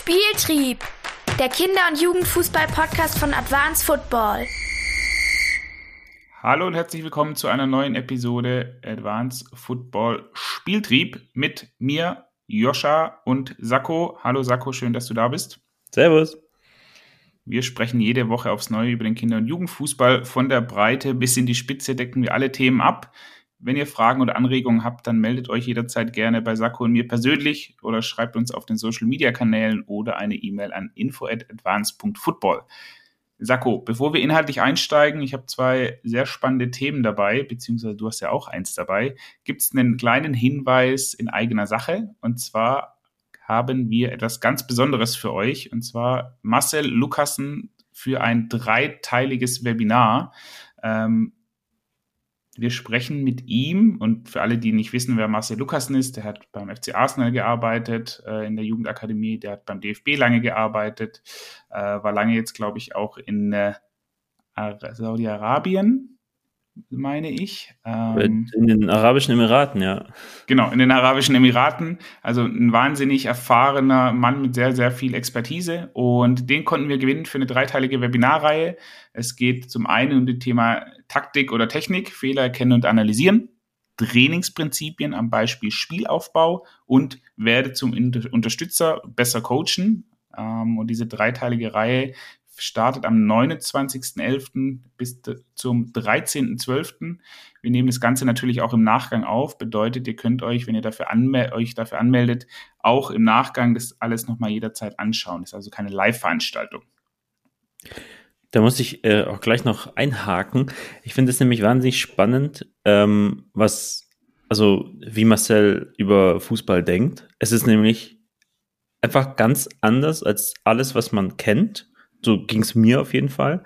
Spieltrieb, der Kinder- und Jugendfußball-Podcast von Advanced Football. Hallo und herzlich willkommen zu einer neuen Episode Advanced Football Spieltrieb mit mir, Joscha und Sakko. Hallo Sakko, schön, dass du da bist. Servus. Wir sprechen jede Woche aufs Neue über den Kinder- und Jugendfußball. Von der Breite bis in die Spitze decken wir alle Themen ab. Wenn ihr Fragen oder Anregungen habt, dann meldet euch jederzeit gerne bei Sakko und mir persönlich oder schreibt uns auf den Social Media Kanälen oder eine E-Mail an info@advance.football. Sakko, bevor wir inhaltlich einsteigen, ich habe zwei sehr spannende Themen dabei, beziehungsweise du hast ja auch eins dabei, gibt es einen kleinen Hinweis in eigener Sache. Und zwar haben wir etwas ganz Besonderes für euch, und zwar Marcel Lukassen für ein dreiteiliges Webinar. Ähm, wir sprechen mit ihm und für alle, die nicht wissen, wer Marcel Lukassen ist, der hat beim FC Arsenal gearbeitet, äh, in der Jugendakademie, der hat beim DFB lange gearbeitet, äh, war lange jetzt, glaube ich, auch in äh, Saudi-Arabien, meine ich. Ähm, in den Arabischen Emiraten, ja. Genau, in den Arabischen Emiraten. Also ein wahnsinnig erfahrener Mann mit sehr, sehr viel Expertise. Und den konnten wir gewinnen für eine dreiteilige Webinarreihe. Es geht zum einen um das Thema Taktik oder Technik, Fehler erkennen und analysieren. Trainingsprinzipien am Beispiel Spielaufbau und werde zum Unterstützer besser coachen. Ähm, und diese dreiteilige Reihe startet am 29.11. bis zum 13.12. Wir nehmen das Ganze natürlich auch im Nachgang auf. Bedeutet, ihr könnt euch, wenn ihr dafür euch dafür anmeldet, auch im Nachgang das alles nochmal jederzeit anschauen. Das ist also keine Live-Veranstaltung. Da muss ich äh, auch gleich noch einhaken. Ich finde es nämlich wahnsinnig spannend, ähm, was, also wie Marcel über Fußball denkt. Es ist nämlich einfach ganz anders als alles, was man kennt so ging es mir auf jeden Fall.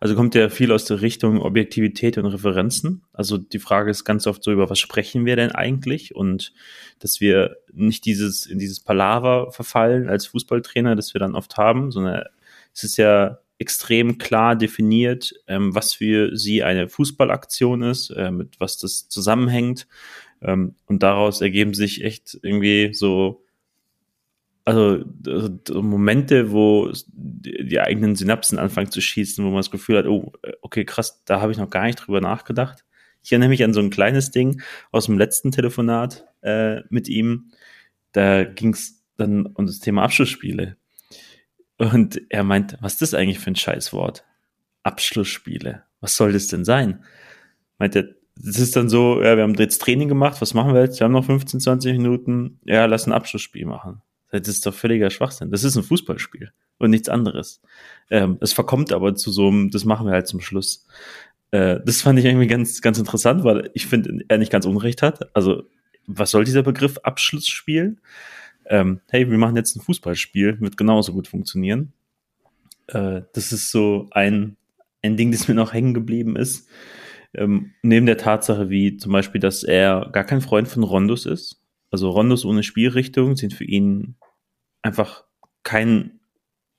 Also kommt ja viel aus der Richtung Objektivität und Referenzen. Also die Frage ist ganz oft so, über was sprechen wir denn eigentlich? Und dass wir nicht dieses, in dieses Palaver verfallen als Fußballtrainer, das wir dann oft haben, sondern es ist ja extrem klar definiert, ähm, was für sie eine Fußballaktion ist, äh, mit was das zusammenhängt. Ähm, und daraus ergeben sich echt irgendwie so also, also Momente, wo die, eigenen Synapsen anfangen zu schießen, wo man das Gefühl hat, oh, okay, krass, da habe ich noch gar nicht drüber nachgedacht. Ich erinnere mich an so ein kleines Ding aus dem letzten Telefonat äh, mit ihm. Da ging es dann um das Thema Abschlussspiele. Und er meint, was ist das eigentlich für ein Scheißwort? Abschlussspiele. Was soll das denn sein? Meint er, das ist dann so, ja, wir haben jetzt Training gemacht, was machen wir jetzt? Wir haben noch 15, 20 Minuten, ja, lass ein Abschlussspiel machen. Das ist doch völliger Schwachsinn. Das ist ein Fußballspiel und nichts anderes. Ähm, es verkommt aber zu so einem, das machen wir halt zum Schluss. Äh, das fand ich irgendwie ganz, ganz interessant, weil ich finde, er nicht ganz Unrecht hat. Also, was soll dieser Begriff Abschlussspiel? Ähm, hey, wir machen jetzt ein Fußballspiel, wird genauso gut funktionieren. Äh, das ist so ein, ein Ding, das mir noch hängen geblieben ist. Ähm, neben der Tatsache, wie zum Beispiel, dass er gar kein Freund von Rondos ist. Also Rondos ohne Spielrichtung sind für ihn einfach kein,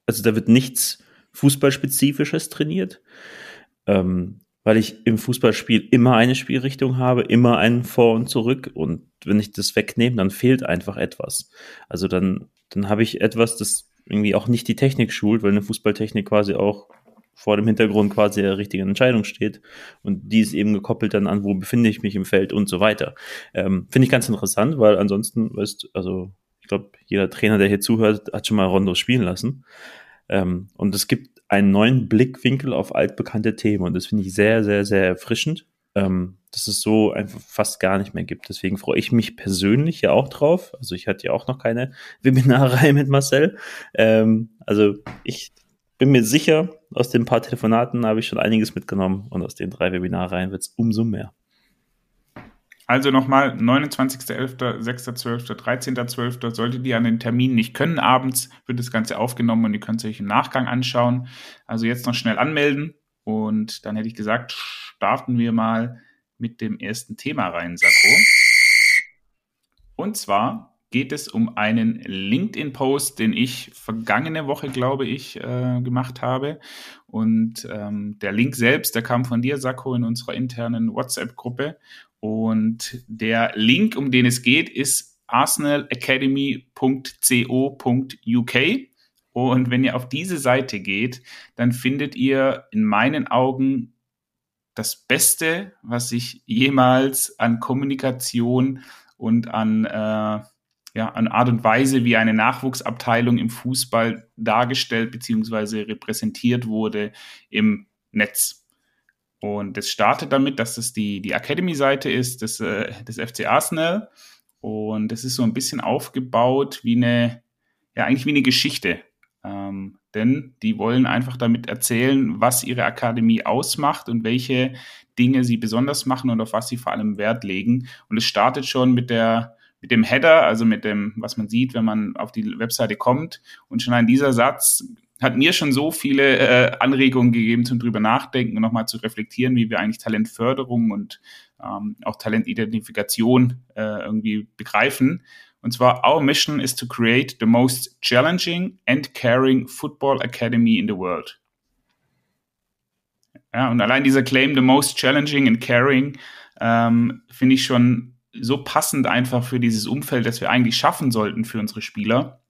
also da wird nichts Fußballspezifisches trainiert, ähm, weil ich im Fußballspiel immer eine Spielrichtung habe, immer einen Vor und Zurück und wenn ich das wegnehme, dann fehlt einfach etwas. Also dann, dann habe ich etwas, das irgendwie auch nicht die Technik schult, weil eine Fußballtechnik quasi auch vor dem Hintergrund quasi der richtigen Entscheidung steht. Und die ist eben gekoppelt dann an, wo befinde ich mich im Feld und so weiter. Ähm, Finde ich ganz interessant, weil ansonsten, weißt also ich glaube, jeder Trainer, der hier zuhört, hat schon mal Rondos spielen lassen. Ähm, und es gibt einen neuen Blickwinkel auf altbekannte Themen und das finde ich sehr, sehr, sehr erfrischend, ähm, dass es so einfach fast gar nicht mehr gibt. Deswegen freue ich mich persönlich ja auch drauf. Also ich hatte ja auch noch keine Webinarreihe mit Marcel. Ähm, also ich bin mir sicher, aus den paar Telefonaten habe ich schon einiges mitgenommen und aus den drei Webinarreihen wird es umso mehr. Also nochmal 29.11., 6.12., 13.12. Solltet ihr an den Termin nicht können, abends wird das Ganze aufgenommen und ihr könnt es euch im Nachgang anschauen. Also jetzt noch schnell anmelden und dann hätte ich gesagt, starten wir mal mit dem ersten Thema rein, Sakko. Und zwar geht es um einen LinkedIn-Post, den ich vergangene Woche, glaube ich, äh, gemacht habe. Und ähm, der Link selbst, der kam von dir, Sakko, in unserer internen WhatsApp-Gruppe. Und der Link, um den es geht, ist arsenalacademy.co.uk. Und wenn ihr auf diese Seite geht, dann findet ihr in meinen Augen das Beste, was ich jemals an Kommunikation und an, äh, ja, an Art und Weise, wie eine Nachwuchsabteilung im Fußball dargestellt bzw. repräsentiert wurde im Netz. Und es startet damit, dass es die, die Academy-Seite ist des, äh, des FC Arsenal. Und es ist so ein bisschen aufgebaut wie eine, ja, eigentlich wie eine Geschichte. Ähm, denn die wollen einfach damit erzählen, was ihre Akademie ausmacht und welche Dinge sie besonders machen und auf was sie vor allem Wert legen. Und es startet schon mit der mit dem Header, also mit dem, was man sieht, wenn man auf die Webseite kommt. Und schon ein dieser Satz hat mir schon so viele äh, Anregungen gegeben zum drüber nachdenken und nochmal zu reflektieren, wie wir eigentlich Talentförderung und ähm, auch Talentidentifikation äh, irgendwie begreifen. Und zwar, our mission is to create the most challenging and caring football academy in the world. Ja, und allein dieser Claim, the most challenging and caring, ähm, finde ich schon so passend einfach für dieses Umfeld, das wir eigentlich schaffen sollten für unsere Spieler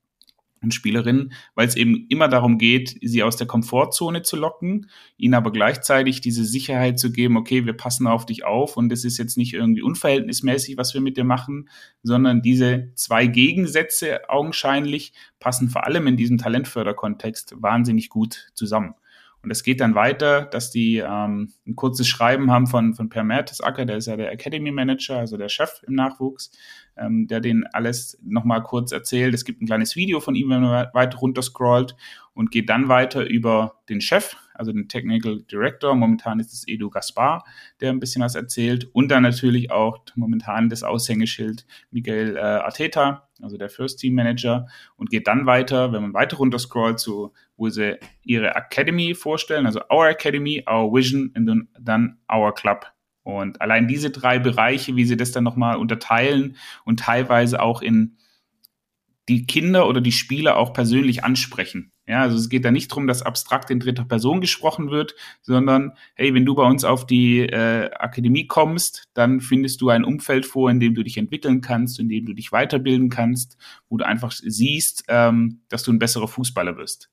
und Spielerinnen, weil es eben immer darum geht, sie aus der Komfortzone zu locken, ihnen aber gleichzeitig diese Sicherheit zu geben, okay, wir passen auf dich auf und es ist jetzt nicht irgendwie unverhältnismäßig, was wir mit dir machen, sondern diese zwei Gegensätze augenscheinlich passen vor allem in diesem Talentförderkontext wahnsinnig gut zusammen. Und es geht dann weiter, dass die ähm, ein kurzes Schreiben haben von, von Per Mertesacker, der ist ja der Academy Manager, also der Chef im Nachwuchs, ähm, der den alles nochmal kurz erzählt. Es gibt ein kleines Video von ihm, wenn man weiter runter scrollt und geht dann weiter über den Chef, also den Technical Director. Momentan ist es Edu Gaspar, der ein bisschen was erzählt. Und dann natürlich auch momentan das Aushängeschild Miguel äh, Arteta, also der First Team Manager. Und geht dann weiter, wenn man weiter runter scrollt, zu, wo sie ihre Academy vorstellen, also Our Academy, Our Vision und dann Our Club. Und allein diese drei Bereiche, wie sie das dann nochmal unterteilen und teilweise auch in die Kinder oder die Spieler auch persönlich ansprechen. Ja, also es geht da nicht darum, dass abstrakt in dritter Person gesprochen wird, sondern hey, wenn du bei uns auf die äh, Akademie kommst, dann findest du ein Umfeld vor, in dem du dich entwickeln kannst, in dem du dich weiterbilden kannst, wo du einfach siehst, ähm, dass du ein besserer Fußballer wirst.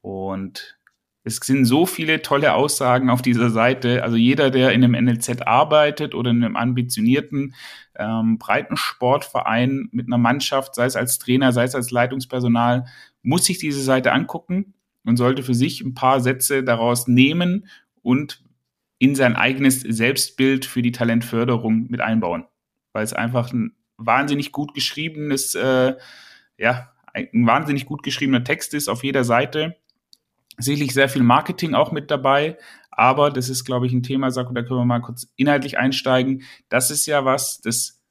Und es sind so viele tolle Aussagen auf dieser Seite. Also jeder, der in einem NLZ arbeitet oder in einem ambitionierten ähm, Breitensportverein mit einer Mannschaft, sei es als Trainer, sei es als Leitungspersonal, muss sich diese Seite angucken und sollte für sich ein paar Sätze daraus nehmen und in sein eigenes Selbstbild für die Talentförderung mit einbauen. Weil es einfach ein wahnsinnig gut geschriebenes, äh, ja, ein wahnsinnig gut geschriebener Text ist auf jeder Seite sicherlich sehr viel Marketing auch mit dabei, aber das ist, glaube ich, ein Thema, Saku, da können wir mal kurz inhaltlich einsteigen. Das ist ja was, das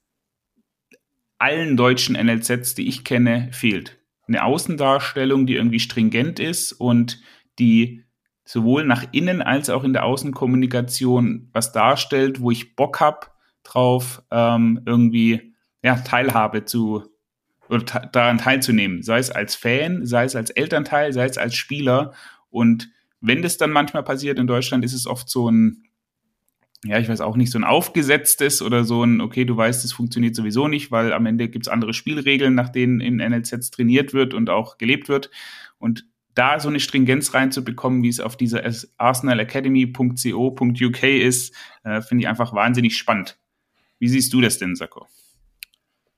allen deutschen NLZs, die ich kenne, fehlt. Eine Außendarstellung, die irgendwie stringent ist und die sowohl nach innen als auch in der Außenkommunikation was darstellt, wo ich Bock hab drauf, ähm, irgendwie ja, Teilhabe zu daran teilzunehmen, sei es als Fan, sei es als Elternteil, sei es als Spieler und wenn das dann manchmal passiert in Deutschland, ist es oft so ein, ja, ich weiß auch nicht, so ein aufgesetztes oder so ein, okay, du weißt, es funktioniert sowieso nicht, weil am Ende gibt's andere Spielregeln, nach denen in NLZs trainiert wird und auch gelebt wird. Und da so eine Stringenz reinzubekommen, wie es auf dieser arsenalacademy.co.uk ist, äh, finde ich einfach wahnsinnig spannend. Wie siehst du das denn, Sako?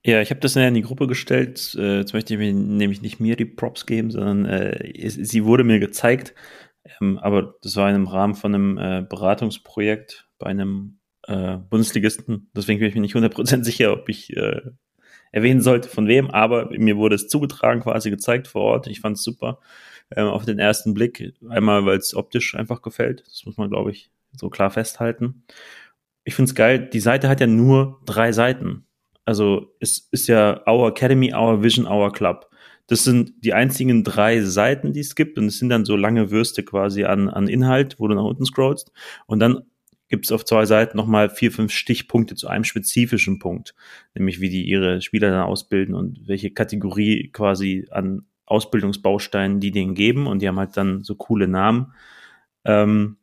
Ja, ich habe das in die Gruppe gestellt. Äh, jetzt möchte ich mir nämlich nicht mir die Props geben, sondern äh, sie wurde mir gezeigt. Ähm, aber das war im Rahmen von einem äh, Beratungsprojekt bei einem äh, Bundesligisten. Deswegen bin ich mir nicht 100% sicher, ob ich äh, erwähnen sollte, von wem. Aber mir wurde es zugetragen, quasi gezeigt vor Ort. Ich fand es super. Ähm, auf den ersten Blick. Einmal, weil es optisch einfach gefällt. Das muss man, glaube ich, so klar festhalten. Ich finde es geil. Die Seite hat ja nur drei Seiten. Also es ist ja Our Academy, Our Vision, Our Club. Das sind die einzigen drei Seiten, die es gibt. Und es sind dann so lange Würste quasi an, an Inhalt, wo du nach unten scrollst. Und dann gibt es auf zwei Seiten nochmal vier, fünf Stichpunkte zu einem spezifischen Punkt. Nämlich wie die ihre Spieler dann ausbilden und welche Kategorie quasi an Ausbildungsbausteinen die denen geben. Und die haben halt dann so coole Namen. Ähm,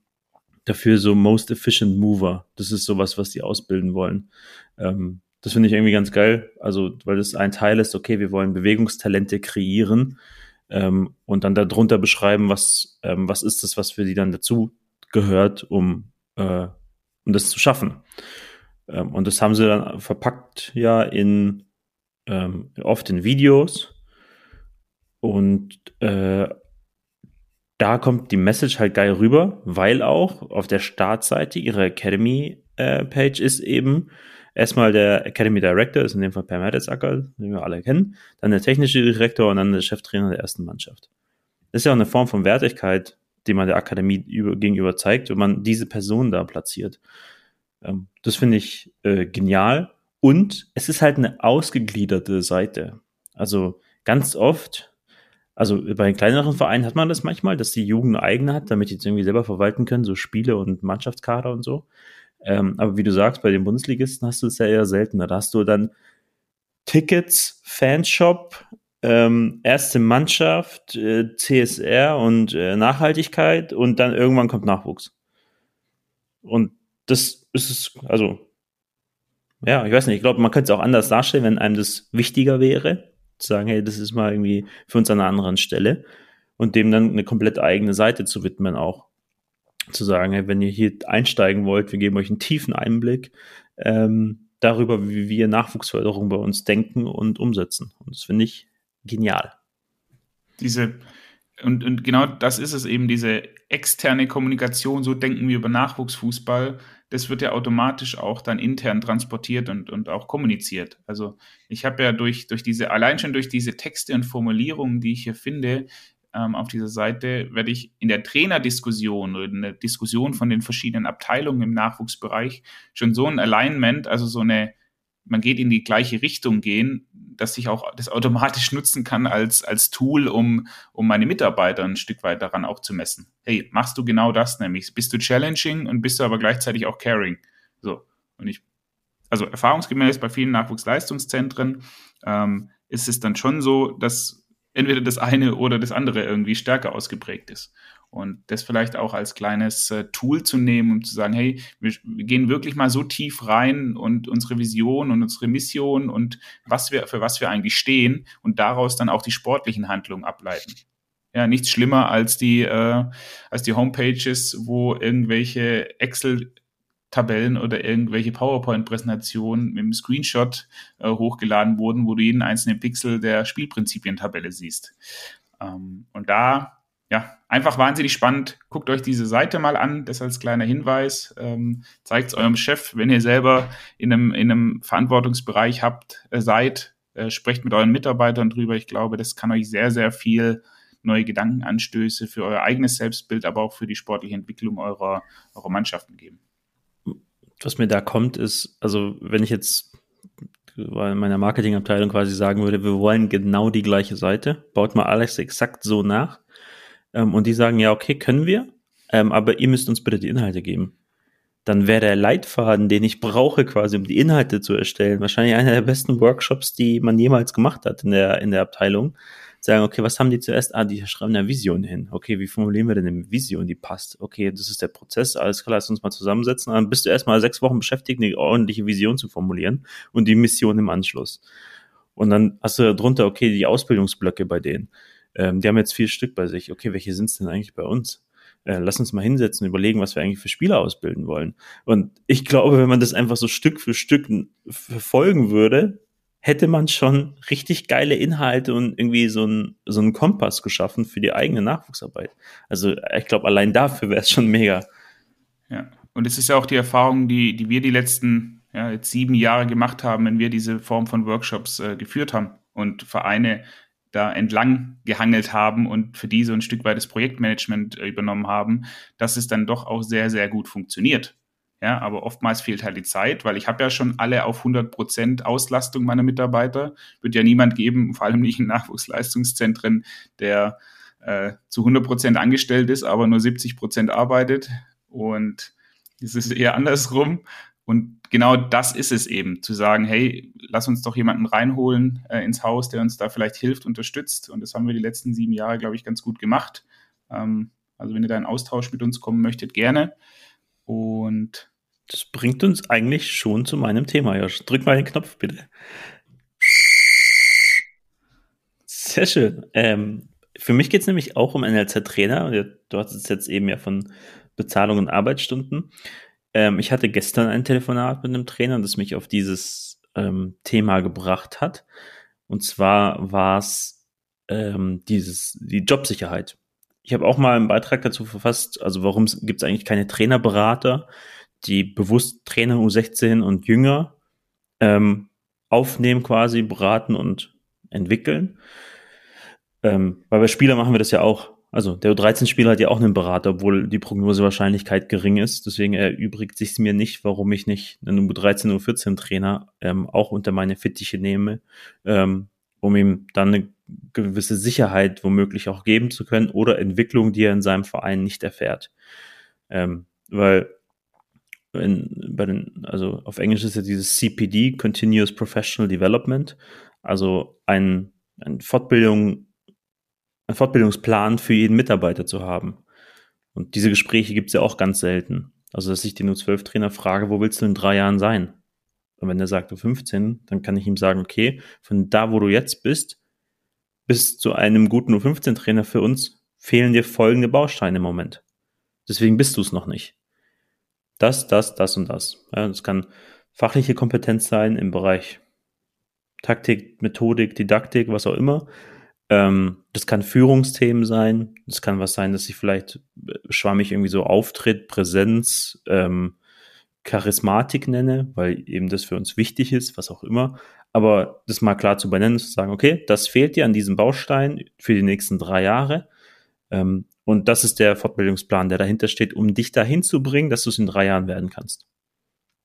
dafür so Most Efficient Mover. Das ist sowas, was die ausbilden wollen. Ähm, das finde ich irgendwie ganz geil. Also, weil das ein Teil ist, okay, wir wollen Bewegungstalente kreieren. ähm, und dann darunter beschreiben, was, ähm, was ist das, was für die dann dazu gehört, um, äh, um das zu schaffen. Ähm, und das haben sie dann verpackt ja in ähm, oft in Videos und äh, da kommt die Message halt geil rüber, weil auch auf der Startseite ihrer Academy-Page äh, ist eben erstmal der Academy Director, ist in dem Fall Per Mertesacker, den wir alle kennen, dann der technische Direktor und dann der Cheftrainer der ersten Mannschaft. Das ist ja auch eine Form von Wertigkeit, die man der Akademie über, gegenüber zeigt, wenn man diese Person da platziert. Ähm, das finde ich äh, genial. Und es ist halt eine ausgegliederte Seite. Also ganz oft also bei kleineren Vereinen hat man das manchmal, dass die Jugend eine eigene hat, damit die es irgendwie selber verwalten können, so Spiele und Mannschaftskader und so. Ähm, aber wie du sagst, bei den Bundesligisten hast du es ja eher seltener. Da hast du dann Tickets, Fanshop, ähm, erste Mannschaft, äh, CSR und äh, Nachhaltigkeit und dann irgendwann kommt Nachwuchs. Und das ist es, also, ja, ich weiß nicht, ich glaube, man könnte es auch anders darstellen, wenn einem das wichtiger wäre zu sagen, hey, das ist mal irgendwie für uns an einer anderen Stelle und dem dann eine komplett eigene Seite zu widmen auch. Zu sagen, hey, wenn ihr hier einsteigen wollt, wir geben euch einen tiefen Einblick ähm, darüber, wie wir Nachwuchsförderung bei uns denken und umsetzen. Und das finde ich genial. Diese, und, und genau das ist es eben, diese externe Kommunikation, so denken wir über Nachwuchsfußball, das wird ja automatisch auch dann intern transportiert und, und auch kommuniziert. Also ich habe ja durch, durch diese, allein schon durch diese Texte und Formulierungen, die ich hier finde, ähm, auf dieser Seite, werde ich in der Trainerdiskussion oder in der Diskussion von den verschiedenen Abteilungen im Nachwuchsbereich schon so ein Alignment, also so eine, man geht in die gleiche Richtung gehen, dass ich auch das automatisch nutzen kann als, als Tool, um, um meine Mitarbeiter ein Stück weit daran auch zu messen. Hey, machst du genau das nämlich? Bist du challenging und bist du aber gleichzeitig auch caring? So. Und ich, also erfahrungsgemäß bei vielen Nachwuchsleistungszentren ähm, ist es dann schon so, dass entweder das eine oder das andere irgendwie stärker ausgeprägt ist. Und das vielleicht auch als kleines äh, Tool zu nehmen, um zu sagen, hey, wir, wir, gehen wirklich mal so tief rein und unsere Vision und unsere Mission und was wir, für was wir eigentlich stehen und daraus dann auch die sportlichen Handlungen ableiten. Ja, nichts schlimmer als die, äh, als die Homepages, wo irgendwelche Excel Tabellen oder irgendwelche PowerPoint-Präsentationen mit einem Screenshot äh, hochgeladen wurden, wo du jeden einzelnen Pixel der Spielprinzipien-Tabelle siehst. Ähm, und da ja, einfach wahnsinnig spannend. Guckt euch diese Seite mal an, das als kleiner Hinweis. Ähm, Zeigt es eurem Chef, wenn ihr selber in einem, in einem Verantwortungsbereich habt, äh, seid, äh, sprecht mit euren Mitarbeitern drüber. Ich glaube, das kann euch sehr, sehr viel neue Gedankenanstöße für euer eigenes Selbstbild, aber auch für die sportliche Entwicklung eurer, eurer Mannschaften geben. Was mir da kommt, ist, also wenn ich jetzt in meiner Marketingabteilung quasi sagen würde, wir wollen genau die gleiche Seite, baut mal alles exakt so nach ähm, und die sagen, ja, okay, können wir, ähm, aber ihr müsst uns bitte die Inhalte geben. Dann wäre der Leitfaden, den ich brauche, quasi, um die Inhalte zu erstellen, wahrscheinlich einer der besten Workshops, die man jemals gemacht hat in der, in der Abteilung. Sagen, okay, was haben die zuerst? Ah, die schreiben eine Vision hin. Okay, wie formulieren wir denn eine Vision, die passt? Okay, das ist der Prozess, alles klar, lass uns mal zusammensetzen. Dann bist du erstmal sechs Wochen beschäftigt, eine ordentliche Vision zu formulieren und die Mission im Anschluss. Und dann hast du darunter, okay, die Ausbildungsblöcke bei denen. Ähm, die haben jetzt vier Stück bei sich. Okay, welche sind es denn eigentlich bei uns? Äh, lass uns mal hinsetzen, überlegen, was wir eigentlich für Spieler ausbilden wollen. Und ich glaube, wenn man das einfach so Stück für Stück verfolgen würde, hätte man schon richtig geile Inhalte und irgendwie so einen so einen Kompass geschaffen für die eigene Nachwuchsarbeit. Also ich glaube, allein dafür wäre es schon mega. Ja, und es ist ja auch die Erfahrung, die, die wir die letzten ja, jetzt sieben Jahre gemacht haben, wenn wir diese Form von Workshops äh, geführt haben und Vereine da entlang gehangelt haben und für die so ein Stück weit das Projektmanagement äh, übernommen haben, dass es dann doch auch sehr, sehr gut funktioniert. Ja, aber oftmals fehlt halt die Zeit, weil ich habe ja schon alle auf 100 Prozent Auslastung meiner Mitarbeiter. Wird ja niemand geben, vor allem nicht in Nachwuchsleistungszentren, der äh, zu 100 Prozent angestellt ist, aber nur 70 Prozent arbeitet. Und es ist eher andersrum. Und genau das ist es eben, zu sagen, hey, lass uns doch jemanden reinholen äh, ins Haus, der uns da vielleicht hilft, unterstützt. Und das haben wir die letzten sieben Jahre, glaube ich, ganz gut gemacht. Ähm, also wenn ihr da in Austausch mit uns kommen möchtet, gerne. Und das bringt uns eigentlich schon zu meinem Thema, Josh. Drück mal den Knopf, bitte. Sehr schön. Ähm, für mich geht es nämlich auch um NLZ-Trainer. Du hast es jetzt eben ja von Bezahlung und Arbeitsstunden. Ähm, ich hatte gestern ein Telefonat mit einem Trainer, das mich auf dieses ähm, Thema gebracht hat. Und zwar war es ähm, dieses, die Jobsicherheit. Ich habe auch mal einen Beitrag dazu verfasst, also warum gibt es eigentlich keine Trainerberater, die bewusst Trainer U16 und Jünger ähm, aufnehmen, quasi beraten und entwickeln. Ähm, weil bei Spielern machen wir das ja auch. Also der U13-Spieler hat ja auch einen Berater, obwohl die Prognosewahrscheinlichkeit gering ist. Deswegen erübrigt sich mir nicht, warum ich nicht einen U13, U14-Trainer ähm, auch unter meine Fittiche nehme, ähm, um ihm dann eine gewisse Sicherheit womöglich auch geben zu können oder Entwicklung, die er in seinem Verein nicht erfährt. Ähm, weil in, bei den, also auf Englisch ist ja dieses CPD, Continuous Professional Development, also ein, ein Fortbildung, ein Fortbildungsplan für jeden Mitarbeiter zu haben. Und diese Gespräche gibt es ja auch ganz selten. Also, dass ich den U12-Trainer frage, wo willst du in drei Jahren sein? Und wenn er sagt, du 15, dann kann ich ihm sagen, okay, von da, wo du jetzt bist, bis zu einem guten U15-Trainer für uns fehlen dir folgende Bausteine im Moment. Deswegen bist du es noch nicht. Das, das, das und das. Ja, das kann fachliche Kompetenz sein im Bereich Taktik, Methodik, Didaktik, was auch immer. Ähm, das kann Führungsthemen sein. Das kann was sein, dass sich vielleicht äh, schwammig irgendwie so Auftritt, Präsenz, ähm, Charismatik nenne, weil eben das für uns wichtig ist, was auch immer. Aber das mal klar zu benennen, zu sagen, okay, das fehlt dir an diesem Baustein für die nächsten drei Jahre. Ähm, und das ist der Fortbildungsplan, der dahinter steht, um dich dahin zu bringen, dass du es in drei Jahren werden kannst.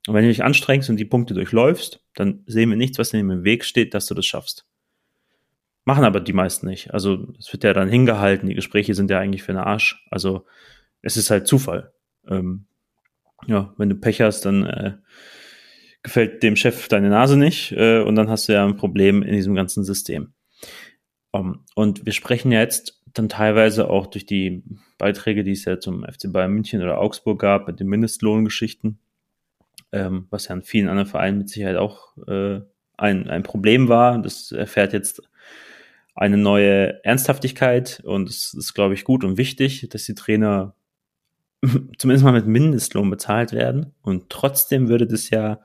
Und wenn du dich anstrengst und die Punkte durchläufst, dann sehen wir nichts, was dir im Weg steht, dass du das schaffst. Machen aber die meisten nicht. Also es wird ja dann hingehalten, die Gespräche sind ja eigentlich für den Arsch. Also es ist halt Zufall. Ähm, ja, wenn du Pech hast, dann äh, gefällt dem Chef deine Nase nicht äh, und dann hast du ja ein Problem in diesem ganzen System. Um, ähm, und wir sprechen ja jetzt dann teilweise auch durch die Beiträge, die es ja zum FC Bayern München oder Augsburg gab, mit den Mindestlohngeschichten, ähm, was ja an vielen anderen Vereinen mit Sicherheit auch äh, ein, ein Problem war. Das erfährt jetzt eine neue Ernsthaftigkeit und es ist, glaube ich, gut und wichtig, dass die Trainer zumindest mal mit Mindestlohn bezahlt werden. Und trotzdem würde das ja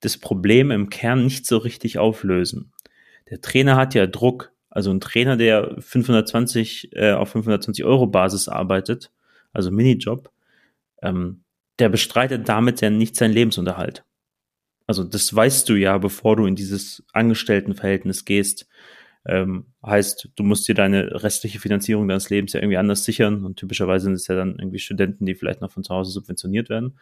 das Problem im Kern nicht so richtig auflösen. Der Trainer hat ja Druck. Also ein Trainer, der 520 äh, auf 520 Euro Basis arbeitet, also Minijob, ähm, der bestreitet damit ja nicht seinen Lebensunterhalt. Also das weißt du ja, bevor du in dieses Angestelltenverhältnis gehst. Ähm, heißt, du musst dir deine restliche Finanzierung deines Lebens ja irgendwie anders sichern und typischerweise sind es ja dann irgendwie Studenten, die vielleicht noch von zu Hause subventioniert werden.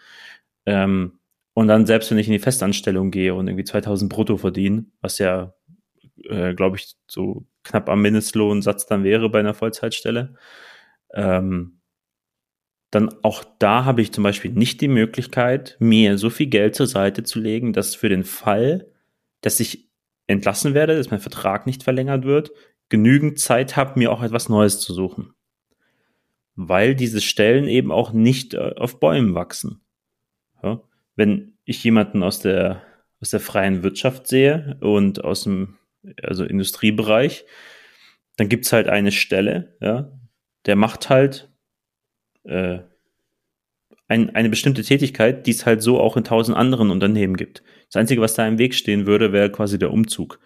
Ähm, und dann selbst wenn ich in die Festanstellung gehe und irgendwie 2000 brutto verdiene, was ja, äh, glaube ich, so knapp am Mindestlohnsatz dann wäre bei einer Vollzeitstelle, ähm, dann auch da habe ich zum Beispiel nicht die Möglichkeit, mir so viel Geld zur Seite zu legen, dass für den Fall, dass ich entlassen werde, dass mein Vertrag nicht verlängert wird, genügend Zeit habe, mir auch etwas Neues zu suchen. Weil diese Stellen eben auch nicht äh, auf Bäumen wachsen. Ja? Wenn ich jemanden aus der, aus der freien Wirtschaft sehe und aus dem also Industriebereich, dann gibt's halt eine Stelle, ja, der macht halt äh, ein, eine bestimmte Tätigkeit, die es halt so auch in tausend anderen Unternehmen gibt. Das Einzige, was da im Weg stehen würde, wäre quasi der Umzug,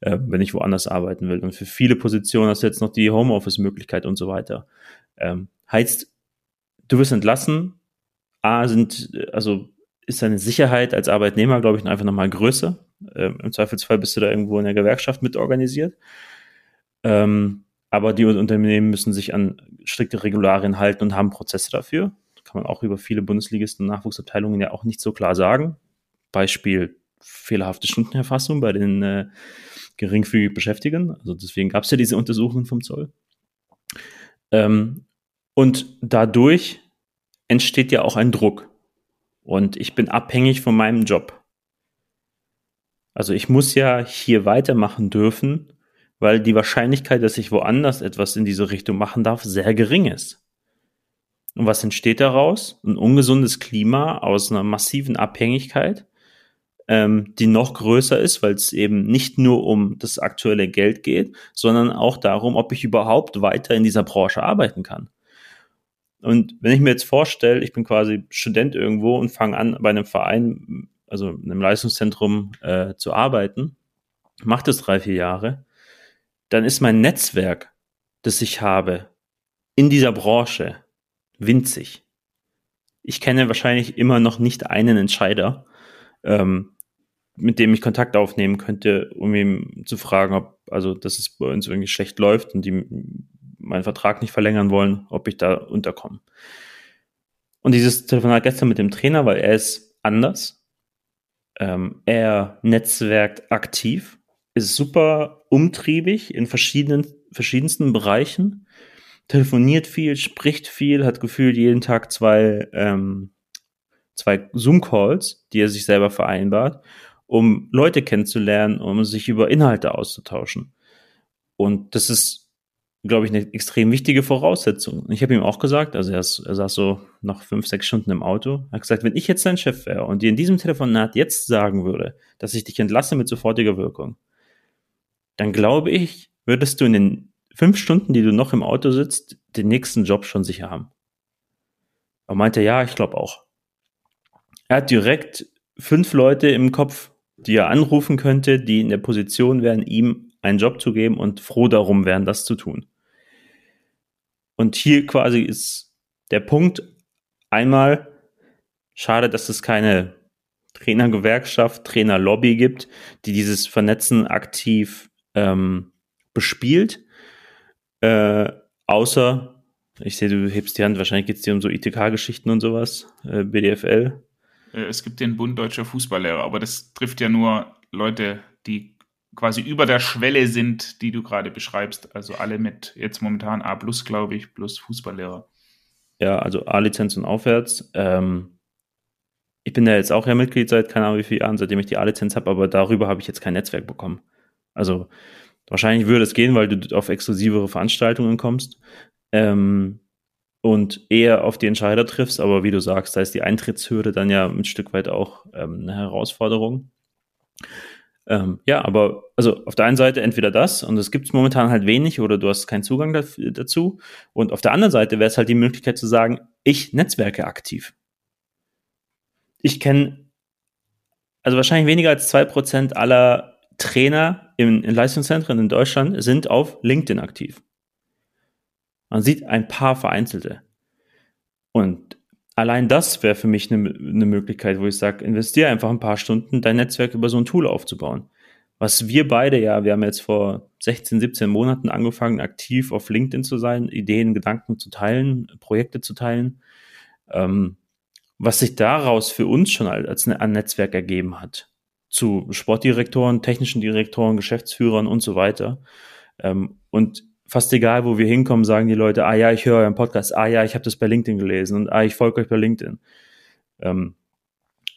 äh, wenn ich woanders arbeiten will. Und für viele Positionen hast du jetzt noch die Homeoffice-Möglichkeit und so weiter. Ähm, heißt, du wirst entlassen, A, sind, also ist deine Sicherheit als Arbeitnehmer, glaube ich, einfach nochmal größer. Ähm, Im Zweifelsfall bist du da irgendwo in der Gewerkschaft mit organisiert. Ähm, aber die Unternehmen müssen sich an strikte Regularien halten und haben Prozesse dafür. Kann man auch über viele Bundesligisten und Nachwuchsabteilungen ja auch nicht so klar sagen. Beispiel fehlerhafte Stundenerfassung bei den äh, geringfügig Beschäftigten. Also deswegen gab es ja diese Untersuchungen vom Zoll. Ähm, und dadurch entsteht ja auch ein Druck. Und ich bin abhängig von meinem Job. Also ich muss ja hier weitermachen dürfen, weil die Wahrscheinlichkeit, dass ich woanders etwas in diese Richtung machen darf, sehr gering ist. Und was entsteht daraus? Ein ungesundes Klima aus einer massiven Abhängigkeit ähm, die noch größer ist, weil es eben nicht nur um das aktuelle Geld geht, sondern auch darum, ob ich überhaupt weiter in dieser Branche arbeiten kann. Und wenn ich mir jetzt vorstelle, ich bin quasi Student irgendwo und fange an, bei einem Verein, also einem Leistungszentrum äh, zu arbeiten, mache das drei, vier Jahre, dann ist mein Netzwerk, das ich habe, in dieser Branche winzig. Ich kenne wahrscheinlich immer noch nicht einen Entscheider, ähm, mit dem ich Kontakt aufnehmen könnte, um ihm zu fragen, ob, also, dass es bei uns irgendwie schlecht läuft und die meinen Vertrag nicht verlängern wollen, ob ich da unterkomme. Und dieses Telefonat gestern mit dem Trainer, weil er ist anders. Ähm, er netzwerkt aktiv, ist super umtriebig in verschiedenen, verschiedensten Bereichen, telefoniert viel, spricht viel, hat gefühlt jeden Tag zwei, ähm, zwei Zoom-Calls, die er sich selber vereinbart um Leute kennenzulernen, um sich über Inhalte auszutauschen. Und das ist, glaube ich, eine extrem wichtige Voraussetzung. Ich habe ihm auch gesagt, also er, ist, er saß so nach fünf, sechs Stunden im Auto, hat gesagt, wenn ich jetzt dein Chef wäre und dir in diesem Telefonat jetzt sagen würde, dass ich dich entlasse mit sofortiger Wirkung, dann glaube ich, würdest du in den fünf Stunden, die du noch im Auto sitzt, den nächsten Job schon sicher haben. Er meinte, ja, ich glaube auch. Er hat direkt fünf Leute im Kopf, die er anrufen könnte, die in der Position wären, ihm einen Job zu geben und froh darum wären, das zu tun. Und hier quasi ist der Punkt einmal schade, dass es keine Trainergewerkschaft, Trainerlobby gibt, die dieses Vernetzen aktiv ähm, bespielt. Äh, außer, ich sehe, du hebst die Hand, wahrscheinlich geht es dir um so ITK-Geschichten und sowas, äh, BDFL. Äh, es gibt den Bund Deutscher Fußballlehrer, aber das trifft ja nur Leute, die quasi über der Schwelle sind, die du gerade beschreibst. Also alle mit jetzt momentan A glaube ich, plus Fußballlehrer. Ja, also A-Lizenz und aufwärts. Ähm, ich bin ja jetzt auch ja Mitglied seit keine Ahnung wie vielen Jahren, seitdem ich die A-Lizenz habe, aber darüber habe ich jetzt kein Netzwerk bekommen. Also wahrscheinlich würde es gehen, weil du auf exklusivere Veranstaltungen kommst. Ähm, und eher auf die Entscheider triffst. Aber wie du sagst, da ist die Eintrittshürde dann ja ein Stück weit auch ähm, eine Herausforderung. Ähm, ja, aber also auf der einen Seite entweder das und es gibt momentan halt wenig oder du hast keinen Zugang dazu. Und auf der anderen Seite wäre es halt die Möglichkeit zu sagen, ich netzwerke aktiv. Ich kenne also wahrscheinlich weniger als zwei Prozent aller Trainer in, in Leistungszentren in Deutschland sind auf LinkedIn aktiv. Man sieht ein paar vereinzelte. Und allein das wäre für mich eine, eine Möglichkeit, wo ich sage, investiere einfach ein paar Stunden, dein Netzwerk über so ein Tool aufzubauen. Was wir beide ja, wir haben jetzt vor 16, 17 Monaten angefangen, aktiv auf LinkedIn zu sein, Ideen, Gedanken zu teilen, Projekte zu teilen. Ähm, was sich daraus für uns schon als ein Netzwerk ergeben hat. Zu Sportdirektoren, technischen Direktoren, Geschäftsführern und so weiter. Ähm, und fast egal, wo wir hinkommen, sagen die Leute, ah ja, ich höre euren Podcast, ah ja, ich habe das bei LinkedIn gelesen und ah, ich folge euch bei LinkedIn. Ähm,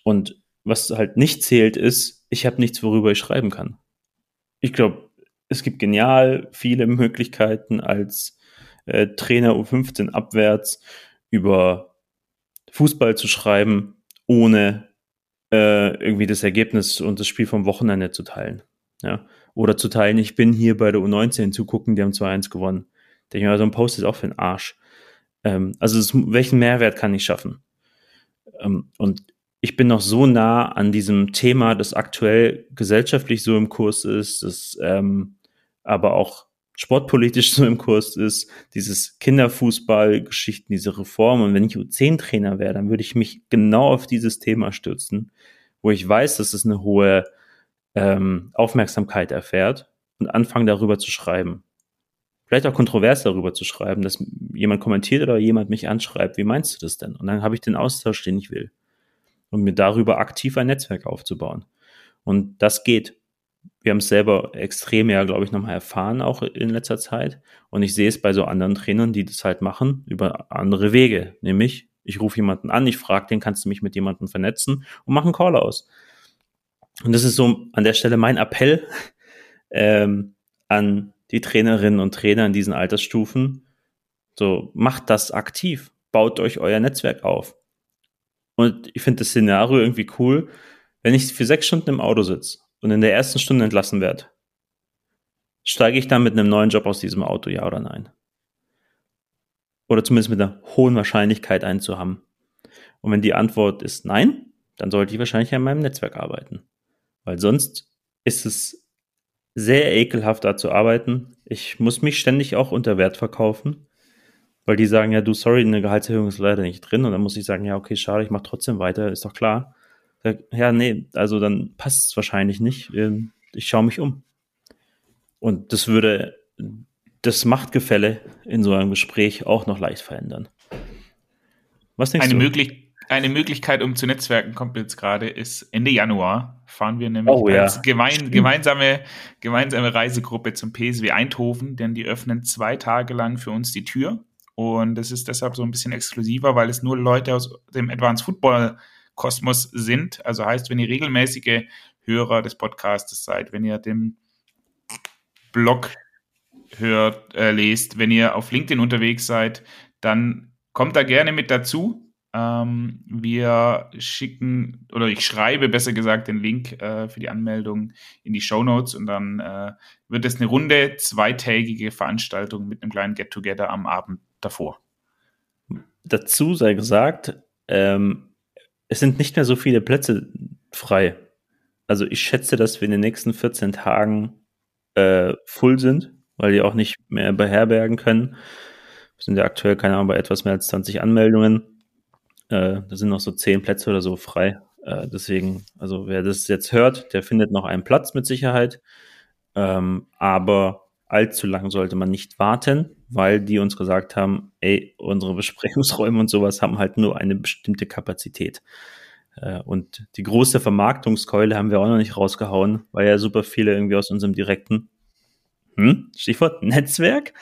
und was halt nicht zählt, ist, ich habe nichts, worüber ich schreiben kann. Ich glaube, es gibt genial viele Möglichkeiten als äh, Trainer U15 abwärts über Fußball zu schreiben, ohne äh, irgendwie das Ergebnis und das Spiel vom Wochenende zu teilen. Ja. Oder zu teilen, ich bin hier bei der U19 zu gucken, die haben 2-1 gewonnen. Denke ich mal, so ein Post ist auch für den Arsch. Ähm, also das, welchen Mehrwert kann ich schaffen? Ähm, und ich bin noch so nah an diesem Thema, das aktuell gesellschaftlich so im Kurs ist, das ähm, aber auch sportpolitisch so im Kurs ist, dieses Kinderfußball-Geschichten, diese Reform. Und wenn ich U10-Trainer wäre, dann würde ich mich genau auf dieses Thema stürzen, wo ich weiß, dass es eine hohe ähm, Aufmerksamkeit erfährt und anfangen darüber zu schreiben. Vielleicht auch kontrovers darüber zu schreiben, dass jemand kommentiert oder jemand mich anschreibt, wie meinst du das denn? Und dann habe ich den Austausch, den ich will. Und mir darüber aktiv ein Netzwerk aufzubauen. Und das geht. Wir haben es selber extrem ja, glaube ich, nochmal erfahren, auch in letzter Zeit. Und ich sehe es bei so anderen Trainern, die das halt machen, über andere Wege. Nämlich, ich rufe jemanden an, ich frage den, kannst du mich mit jemandem vernetzen und mache einen Call aus. Und das ist so an der Stelle mein Appell ähm, an die Trainerinnen und Trainer in diesen Altersstufen. So, macht das aktiv. Baut euch euer Netzwerk auf. Und ich finde das Szenario irgendwie cool, Wenn ich für sechs Stunden im Auto sitze und in der ersten Stunde entlassen werde, steige ich dann mit einem neuen Job aus diesem Auto, ja oder nein? Oder zumindest mit einer hohen Wahrscheinlichkeit einen zu haben. Und wenn die Antwort ist nein, dann sollte ich wahrscheinlich an meinem Netzwerk arbeiten. Weil sonst ist es sehr ekelhaft da zu arbeiten. Ich muss mich ständig auch unter Wert verkaufen, weil die sagen, ja, du, sorry, eine Gehaltserhöhung ist leider nicht drin. Und dann muss ich sagen, ja, okay, schade, ich mache trotzdem weiter, ist doch klar. Ja, nee, also dann passt es wahrscheinlich nicht. Ähm, ich schaue mich um. Und das würde das Machtgefälle in so einem Gespräch auch noch leicht verändern. Was denkst eine du? Möglich eine Möglichkeit, um zu netzwerken, kommt jetzt gerade, ist Ende Januar fahren wir nämlich oh, ja. als gemein, gemeinsame, gemeinsame Reisegruppe zum PSW Eindhoven, denn die öffnen zwei Tage lang für uns die Tür. Und das ist deshalb so ein bisschen exklusiver, weil es nur Leute aus dem Advanced Football Kosmos sind. Also heißt, wenn ihr regelmäßige Hörer des Podcasts seid, wenn ihr den Blog hört, äh, lest, wenn ihr auf LinkedIn unterwegs seid, dann kommt da gerne mit dazu. Ähm, wir schicken oder ich schreibe besser gesagt den Link äh, für die Anmeldung in die Show Notes und dann äh, wird es eine runde zweitägige Veranstaltung mit einem kleinen Get-Together am Abend davor. Dazu sei gesagt, ähm, es sind nicht mehr so viele Plätze frei. Also ich schätze, dass wir in den nächsten 14 Tagen äh, full sind, weil die auch nicht mehr beherbergen können. Wir sind ja aktuell, keine Ahnung, bei etwas mehr als 20 Anmeldungen. Äh, da sind noch so zehn Plätze oder so frei. Äh, deswegen, also wer das jetzt hört, der findet noch einen Platz mit Sicherheit. Ähm, aber allzu lang sollte man nicht warten, weil die uns gesagt haben, ey, unsere Besprechungsräume und sowas haben halt nur eine bestimmte Kapazität. Äh, und die große Vermarktungskeule haben wir auch noch nicht rausgehauen, weil ja super viele irgendwie aus unserem direkten hm, Stichwort Netzwerk,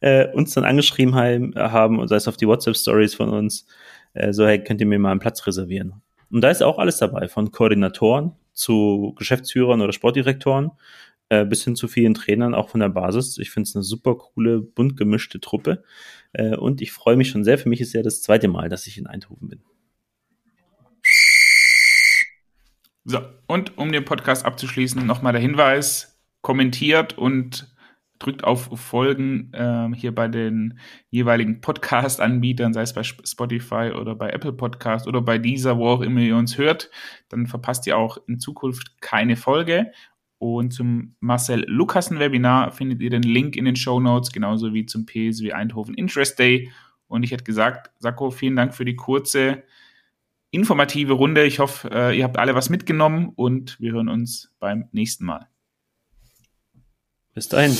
äh, uns dann angeschrieben haben, und sei es auf die WhatsApp-Stories von uns, äh, so, hey, könnt ihr mir mal einen Platz reservieren? Und da ist auch alles dabei, von Koordinatoren zu Geschäftsführern oder Sportdirektoren äh, bis hin zu vielen Trainern, auch von der Basis. Ich finde es eine super coole, bunt gemischte Truppe. Äh, und ich freue mich schon sehr. Für mich ist ja das zweite Mal, dass ich in Eindhoven bin. So, und um den Podcast abzuschließen, nochmal der Hinweis, kommentiert und drückt auf Folgen äh, hier bei den jeweiligen Podcast-Anbietern, sei es bei Spotify oder bei Apple Podcast oder bei dieser, wo auch immer ihr uns hört. Dann verpasst ihr auch in Zukunft keine Folge. Und zum Marcel Lukassen Webinar findet ihr den Link in den Show Notes, genauso wie zum PSW Eindhoven Interest Day. Und ich hätte gesagt, Sakko, vielen Dank für die kurze, informative Runde. Ich hoffe, äh, ihr habt alle was mitgenommen und wir hören uns beim nächsten Mal. Bis dahin.